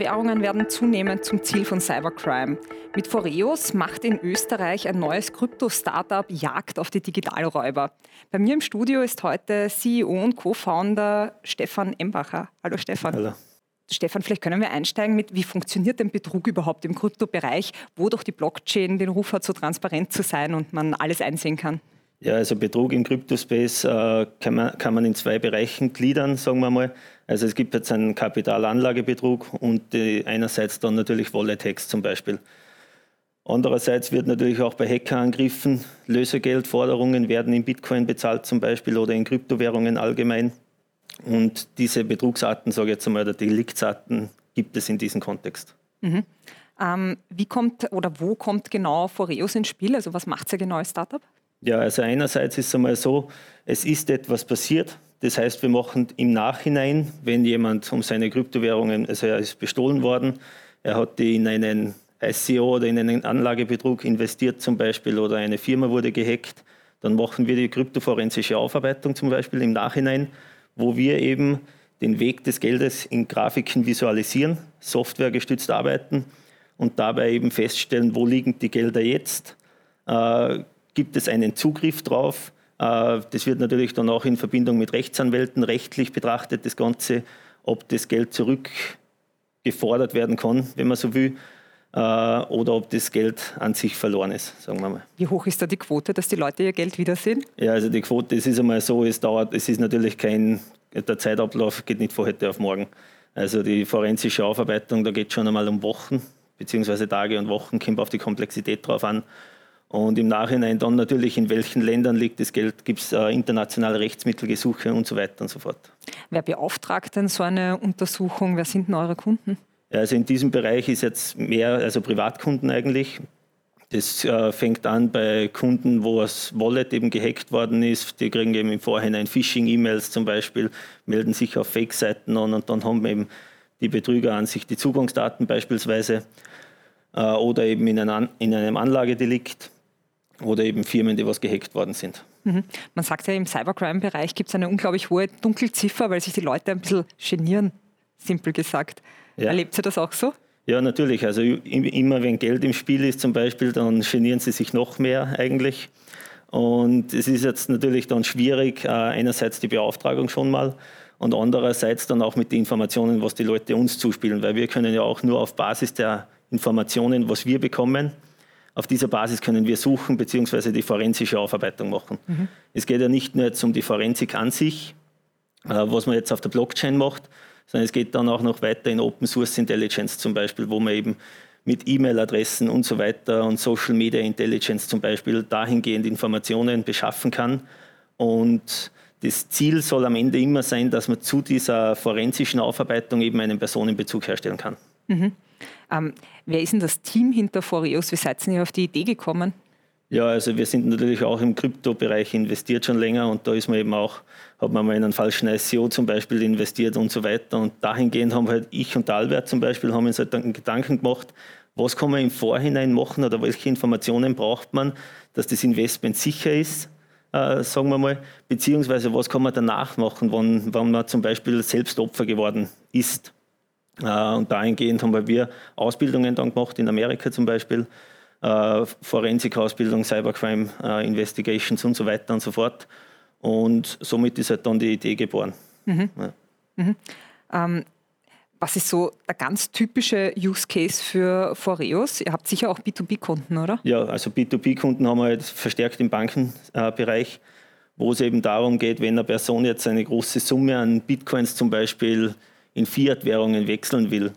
Kryptowährungen werden zunehmend zum Ziel von Cybercrime. Mit Foreos macht in Österreich ein neues Krypto-Startup Jagd auf die Digitalräuber. Bei mir im Studio ist heute CEO und Co-Founder Stefan Embacher. Hallo Stefan. Hallo. Stefan, vielleicht können wir einsteigen mit, wie funktioniert denn Betrug überhaupt im Kryptobereich, wo doch die Blockchain den Ruf hat, so transparent zu sein und man alles einsehen kann? Ja, also Betrug im Kryptospace äh, kann, man, kann man in zwei Bereichen gliedern, sagen wir mal. Also es gibt jetzt einen Kapitalanlagebetrug und die, einerseits dann natürlich Wallet-Hacks zum Beispiel. Andererseits wird natürlich auch bei Hackerangriffen Lösegeldforderungen werden in Bitcoin bezahlt zum Beispiel oder in Kryptowährungen allgemein. Und diese Betrugsarten, sage ich jetzt einmal, oder Deliktsarten gibt es in diesem Kontext. Mhm. Ähm, wie kommt oder wo kommt genau Foreos ins Spiel? Also was macht ihr genau als Startup? Ja, also einerseits ist es einmal so, es ist etwas passiert. Das heißt, wir machen im Nachhinein, wenn jemand um seine Kryptowährungen, also er ist bestohlen worden, er hat die in einen ICO oder in einen Anlagebetrug investiert zum Beispiel oder eine Firma wurde gehackt, dann machen wir die kryptoforensische Aufarbeitung zum Beispiel im Nachhinein, wo wir eben den Weg des Geldes in Grafiken visualisieren, softwaregestützt arbeiten und dabei eben feststellen, wo liegen die Gelder jetzt, äh, gibt es einen Zugriff drauf. Äh, das wird natürlich dann auch in Verbindung mit Rechtsanwälten rechtlich betrachtet, das Ganze, ob das Geld zurückgefordert werden kann, wenn man so will, äh, oder ob das Geld an sich verloren ist, sagen wir mal. Wie hoch ist da die Quote, dass die Leute ihr Geld wiedersehen? Ja, also die Quote, es ist einmal so, es dauert, es ist natürlich kein, der Zeitablauf geht nicht von heute auf morgen. Also die forensische Aufarbeitung, da geht es schon einmal um Wochen, beziehungsweise Tage und Wochen, kommt auf die Komplexität drauf an. Und im Nachhinein dann natürlich, in welchen Ländern liegt das Geld, gibt es äh, internationale Rechtsmittelgesuche und so weiter und so fort. Wer beauftragt denn so eine Untersuchung? Wer sind denn eure Kunden? Also in diesem Bereich ist jetzt mehr, also Privatkunden eigentlich. Das äh, fängt an bei Kunden, wo das Wallet eben gehackt worden ist. Die kriegen eben im Vorhinein Phishing-E-Mails zum Beispiel, melden sich auf Fake-Seiten an und dann haben eben die Betrüger an sich die Zugangsdaten beispielsweise äh, oder eben in, ein, in einem Anlagedelikt oder eben Firmen, die was gehackt worden sind. Mhm. Man sagt ja, im Cybercrime-Bereich gibt es eine unglaublich hohe Dunkelziffer, weil sich die Leute ein bisschen genieren, simpel gesagt. Ja. Erlebt ihr das auch so? Ja, natürlich. Also immer wenn Geld im Spiel ist zum Beispiel, dann genieren sie sich noch mehr eigentlich. Und es ist jetzt natürlich dann schwierig, äh, einerseits die Beauftragung schon mal und andererseits dann auch mit den Informationen, was die Leute uns zuspielen, weil wir können ja auch nur auf Basis der Informationen, was wir bekommen, auf dieser Basis können wir suchen bzw. die forensische Aufarbeitung machen. Mhm. Es geht ja nicht nur jetzt um die Forensik an sich, äh, was man jetzt auf der Blockchain macht, sondern es geht dann auch noch weiter in Open Source Intelligence zum Beispiel, wo man eben mit E-Mail-Adressen und so weiter und Social Media Intelligence zum Beispiel dahingehend Informationen beschaffen kann. Und das Ziel soll am Ende immer sein, dass man zu dieser forensischen Aufarbeitung eben einen Personenbezug herstellen kann. Mhm. Ähm, wer ist denn das Team hinter Foreos? Wie seid ihr auf die Idee gekommen? Ja, also wir sind natürlich auch im Kryptobereich investiert schon länger und da ist man eben auch, hat man mal in einen falschen ICO zum Beispiel investiert und so weiter. Und dahingehend haben halt ich und Albert zum Beispiel haben uns halt einen Gedanken gemacht, was kann man im Vorhinein machen oder welche Informationen braucht man, dass das Investment sicher ist, äh, sagen wir mal, beziehungsweise was kann man danach machen, wenn, wenn man zum Beispiel selbst Opfer geworden ist. Äh, und dahingehend haben wir Ausbildungen dann gemacht, in Amerika zum Beispiel, äh, Forensikausbildung, Cybercrime äh, Investigations und so weiter und so fort. Und somit ist halt dann die Idee geboren. Mhm. Ja. Mhm. Ähm, was ist so der ganz typische Use Case für Foreos? Ihr habt sicher auch B2B-Kunden, oder? Ja, also B2B-Kunden haben wir halt verstärkt im Bankenbereich, wo es eben darum geht, wenn eine Person jetzt eine große Summe an Bitcoins zum Beispiel in Fiat-Währungen wechseln will,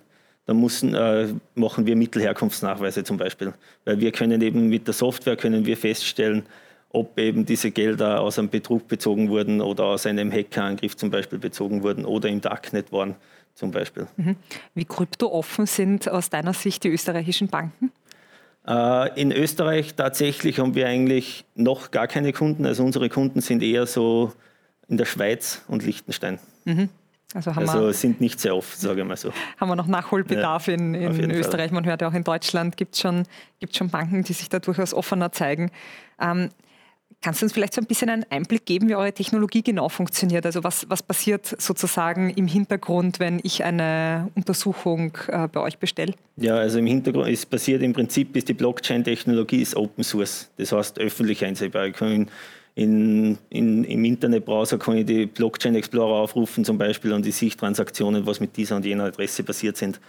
dann müssen, äh, machen wir Mittelherkunftsnachweise zum Beispiel. Weil wir können eben mit der Software können wir feststellen, ob eben diese Gelder aus einem Betrug bezogen wurden oder aus einem Hackerangriff zum Beispiel bezogen wurden oder im Darknet waren zum Beispiel. Mhm. Wie kryptooffen sind aus deiner Sicht die österreichischen Banken? Äh, in Österreich tatsächlich haben wir eigentlich noch gar keine Kunden. Also unsere Kunden sind eher so in der Schweiz und Liechtenstein. Mhm. Also, also sind nicht sehr oft, sage ich mal so. Haben wir noch Nachholbedarf ja, in, in Österreich. Fall. Man hört ja auch in Deutschland gibt es schon, gibt's schon Banken, die sich da durchaus offener zeigen. Ähm, Kannst du uns vielleicht so ein bisschen einen Einblick geben, wie eure Technologie genau funktioniert? Also was, was passiert sozusagen im Hintergrund, wenn ich eine Untersuchung äh, bei euch bestelle? Ja, also im Hintergrund ist passiert im Prinzip, ist die Blockchain-Technologie ist Open Source. Das heißt öffentlich einsehbar. Ich kann in, in, im Internetbrowser kann ich die Blockchain Explorer aufrufen zum Beispiel und die Sichttransaktionen, was mit dieser und jener Adresse passiert sind.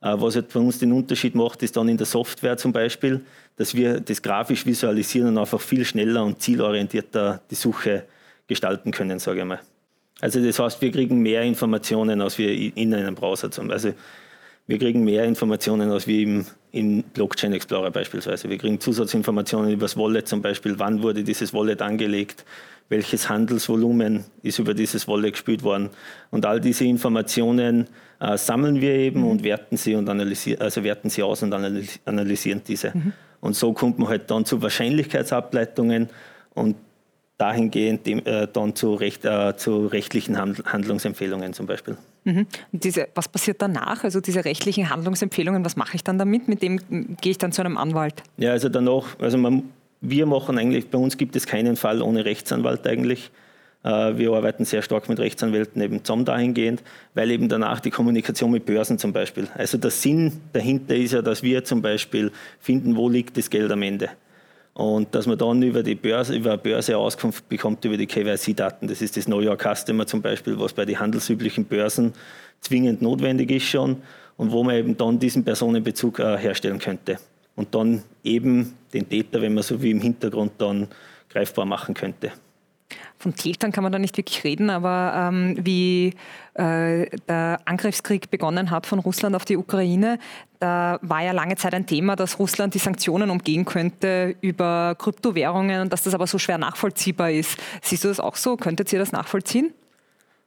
Äh, was halt bei uns den Unterschied macht, ist dann in der Software zum Beispiel, dass wir das grafisch visualisieren und einfach viel schneller und zielorientierter die Suche gestalten können, sage ich mal. Also das heißt, wir kriegen mehr Informationen, als wir in einem Browser zum Beispiel. Also wir kriegen mehr Informationen als wir im, im Blockchain Explorer beispielsweise. Wir kriegen Zusatzinformationen über das Wallet zum Beispiel, wann wurde dieses Wallet angelegt, welches Handelsvolumen ist über dieses Wallet gespielt worden. Und all diese Informationen äh, sammeln wir eben und werten sie und analysieren, also werten sie aus und analysieren diese. Mhm. Und so kommt man halt dann zu Wahrscheinlichkeitsableitungen und dahingehend äh, dann zu, recht, äh, zu rechtlichen Handlungsempfehlungen zum Beispiel. Mhm. Diese, was passiert danach? Also diese rechtlichen Handlungsempfehlungen, was mache ich dann damit? Mit dem gehe ich dann zu einem Anwalt? Ja, also danach, also man, wir machen eigentlich, bei uns gibt es keinen Fall ohne Rechtsanwalt eigentlich. Äh, wir arbeiten sehr stark mit Rechtsanwälten eben zusammen dahingehend, weil eben danach die Kommunikation mit Börsen zum Beispiel. Also der Sinn dahinter ist ja, dass wir zum Beispiel finden, wo liegt das Geld am Ende. Und dass man dann über die Börse, über eine Börse Auskunft bekommt über die KYC-Daten. Das ist das Know Your Customer zum Beispiel, was bei den handelsüblichen Börsen zwingend notwendig ist schon und wo man eben dann diesen Personenbezug äh, herstellen könnte. Und dann eben den Täter, wenn man so wie im Hintergrund dann greifbar machen könnte von Tätern kann man da nicht wirklich reden, aber ähm, wie äh, der Angriffskrieg begonnen hat von Russland auf die Ukraine, da war ja lange Zeit ein Thema, dass Russland die Sanktionen umgehen könnte über Kryptowährungen und dass das aber so schwer nachvollziehbar ist. Siehst du das auch so? Könntet ihr das nachvollziehen?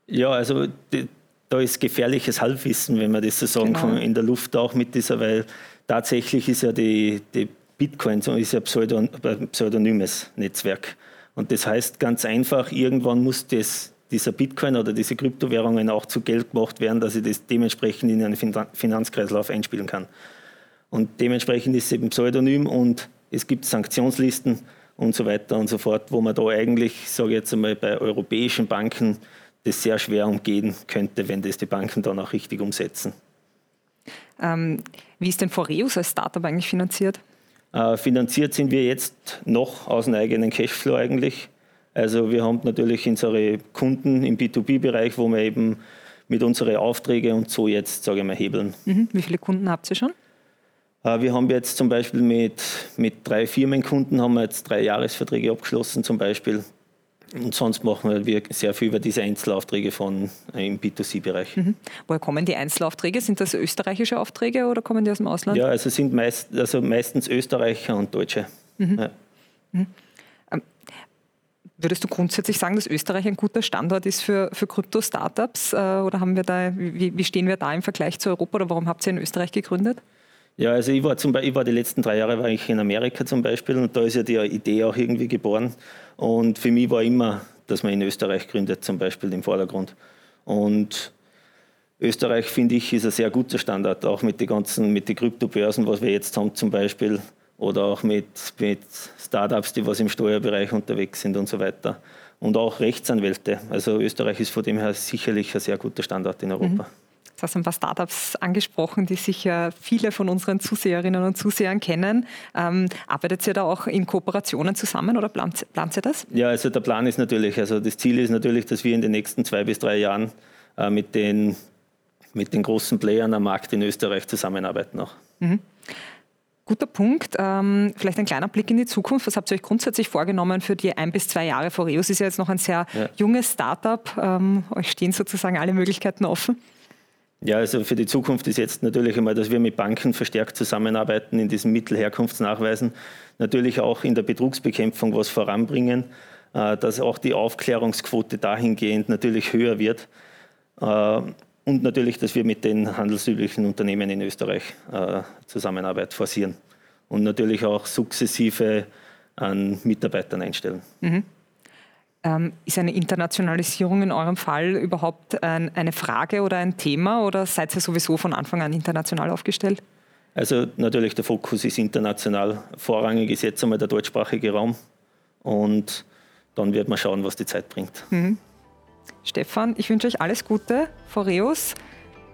Ja, also die, da ist gefährliches Halbwissen, wenn man das so sagen genau. kann, in der Luft auch mit dieser, weil tatsächlich ist ja die, die Bitcoin so ist ja Pseudon, pseudonymes Netzwerk. Und das heißt ganz einfach, irgendwann muss das, dieser Bitcoin oder diese Kryptowährungen auch zu Geld gemacht werden, dass ich das dementsprechend in einen Finanzkreislauf einspielen kann. Und dementsprechend ist es eben pseudonym und es gibt Sanktionslisten und so weiter und so fort, wo man da eigentlich, sage ich jetzt einmal, bei europäischen Banken das sehr schwer umgehen könnte, wenn das die Banken dann auch richtig umsetzen. Ähm, wie ist denn Foreus als Startup eigentlich finanziert? Äh, finanziert sind wir jetzt noch aus dem eigenen Cashflow eigentlich. Also wir haben natürlich unsere Kunden im B2B-Bereich, wo wir eben mit unseren Aufträgen und so jetzt, sage ich mal, hebeln. Mhm. Wie viele Kunden habt ihr schon? Äh, wir haben jetzt zum Beispiel mit, mit drei Firmenkunden haben wir jetzt drei Jahresverträge abgeschlossen zum Beispiel. Und sonst machen wir sehr viel über diese Einzelaufträge von, äh, im B2C-Bereich. Mhm. Woher kommen die Einzelaufträge? Sind das österreichische Aufträge oder kommen die aus dem Ausland? Ja, also sind meist, also meistens Österreicher und Deutsche. Mhm. Ja. Mhm. Ähm, würdest du grundsätzlich sagen, dass Österreich ein guter Standort ist für, für Krypto-Startups? Äh, oder haben wir da, wie, wie stehen wir da im Vergleich zu Europa oder warum habt ihr in Österreich gegründet? Ja, also ich war, zum Beispiel, ich war die letzten drei Jahre war ich in Amerika zum Beispiel und da ist ja die Idee auch irgendwie geboren. Und für mich war immer, dass man in Österreich gründet, zum Beispiel im Vordergrund. Und Österreich, finde ich, ist ein sehr guter Standard, auch mit den ganzen, mit den Kryptobörsen, was wir jetzt haben zum Beispiel, oder auch mit, mit Startups, die was im Steuerbereich unterwegs sind und so weiter. Und auch Rechtsanwälte. Also Österreich ist von dem her sicherlich ein sehr guter Standard in Europa. Mhm. Du hast ein paar Startups angesprochen, die sicher viele von unseren Zuseherinnen und Zusehern kennen. Ähm, arbeitet ihr da auch in Kooperationen zusammen oder plant, plant ihr das? Ja, also der Plan ist natürlich, also das Ziel ist natürlich, dass wir in den nächsten zwei bis drei Jahren äh, mit, den, mit den großen Playern am Markt in Österreich zusammenarbeiten auch. Mhm. Guter Punkt. Ähm, vielleicht ein kleiner Blick in die Zukunft. Was habt ihr euch grundsätzlich vorgenommen für die ein bis zwei Jahre? Foreus ist ja jetzt noch ein sehr ja. junges Startup. Ähm, euch stehen sozusagen alle Möglichkeiten offen. Ja, also für die Zukunft ist jetzt natürlich einmal, dass wir mit Banken verstärkt zusammenarbeiten in diesen Mittelherkunftsnachweisen, natürlich auch in der Betrugsbekämpfung was voranbringen, äh, dass auch die Aufklärungsquote dahingehend natürlich höher wird äh, und natürlich, dass wir mit den handelsüblichen Unternehmen in Österreich äh, Zusammenarbeit forcieren und natürlich auch sukzessive an Mitarbeitern einstellen. Mhm. Ähm, ist eine Internationalisierung in eurem Fall überhaupt ein, eine Frage oder ein Thema oder seid ihr sowieso von Anfang an international aufgestellt? Also natürlich der Fokus ist international. Vorrangig ist jetzt einmal der deutschsprachige Raum und dann wird man schauen, was die Zeit bringt. Mhm. Stefan, ich wünsche euch alles Gute. Foreus,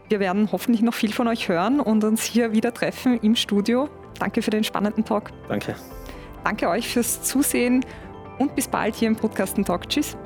wir werden hoffentlich noch viel von euch hören und uns hier wieder treffen im Studio. Danke für den spannenden Talk. Danke. Danke euch fürs Zusehen und bis bald hier im Podcasten Talk. Tschüss.